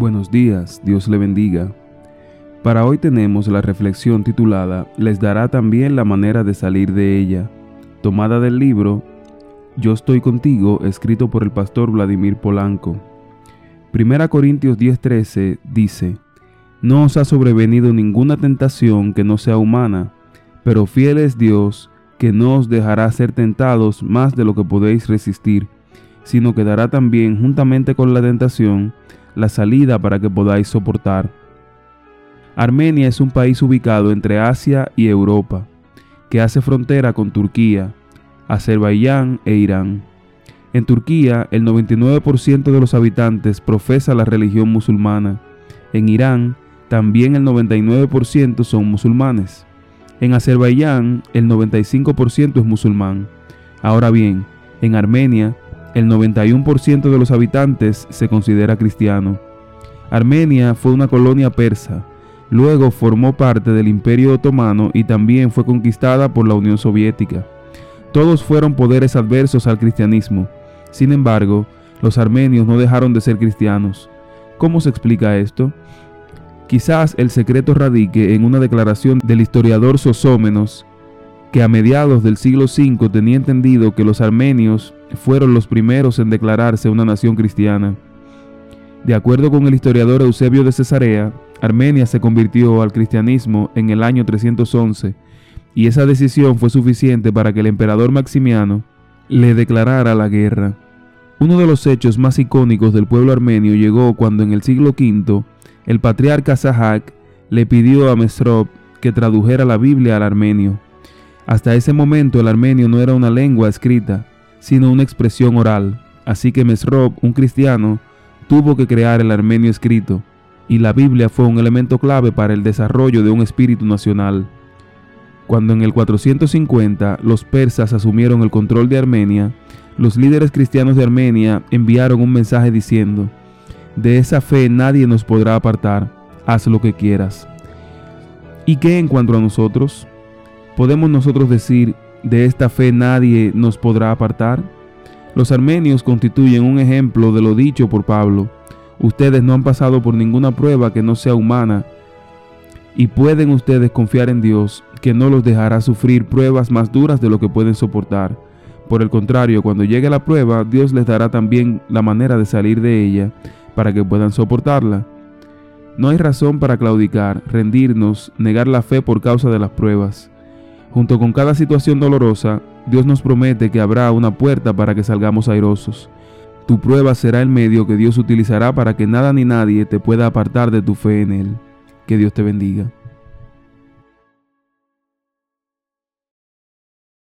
Buenos días, Dios le bendiga. Para hoy tenemos la reflexión titulada Les dará también la manera de salir de ella, tomada del libro Yo estoy contigo, escrito por el pastor Vladimir Polanco. Primera Corintios 10:13 dice, No os ha sobrevenido ninguna tentación que no sea humana, pero fiel es Dios, que no os dejará ser tentados más de lo que podéis resistir, sino que dará también juntamente con la tentación la salida para que podáis soportar. Armenia es un país ubicado entre Asia y Europa, que hace frontera con Turquía, Azerbaiyán e Irán. En Turquía, el 99% de los habitantes profesa la religión musulmana. En Irán, también el 99% son musulmanes. En Azerbaiyán, el 95% es musulmán. Ahora bien, en Armenia, el 91% de los habitantes se considera cristiano. Armenia fue una colonia persa, luego formó parte del Imperio Otomano y también fue conquistada por la Unión Soviética. Todos fueron poderes adversos al cristianismo. Sin embargo, los armenios no dejaron de ser cristianos. ¿Cómo se explica esto? Quizás el secreto radique en una declaración del historiador Sosómenos, que a mediados del siglo V tenía entendido que los armenios fueron los primeros en declararse una nación cristiana. De acuerdo con el historiador Eusebio de Cesarea, Armenia se convirtió al cristianismo en el año 311 y esa decisión fue suficiente para que el emperador Maximiano le declarara la guerra. Uno de los hechos más icónicos del pueblo armenio llegó cuando en el siglo V el patriarca Sahak le pidió a Mesrop que tradujera la Biblia al armenio. Hasta ese momento el armenio no era una lengua escrita, sino una expresión oral, así que Mesrop, un cristiano, tuvo que crear el armenio escrito, y la Biblia fue un elemento clave para el desarrollo de un espíritu nacional. Cuando en el 450 los persas asumieron el control de Armenia, los líderes cristianos de Armenia enviaron un mensaje diciendo, De esa fe nadie nos podrá apartar, haz lo que quieras. ¿Y qué en cuanto a nosotros? ¿Podemos nosotros decir, de esta fe nadie nos podrá apartar? Los armenios constituyen un ejemplo de lo dicho por Pablo. Ustedes no han pasado por ninguna prueba que no sea humana y pueden ustedes confiar en Dios que no los dejará sufrir pruebas más duras de lo que pueden soportar. Por el contrario, cuando llegue la prueba, Dios les dará también la manera de salir de ella para que puedan soportarla. No hay razón para claudicar, rendirnos, negar la fe por causa de las pruebas. Junto con cada situación dolorosa, Dios nos promete que habrá una puerta para que salgamos airosos. Tu prueba será el medio que Dios utilizará para que nada ni nadie te pueda apartar de tu fe en Él. Que Dios te bendiga.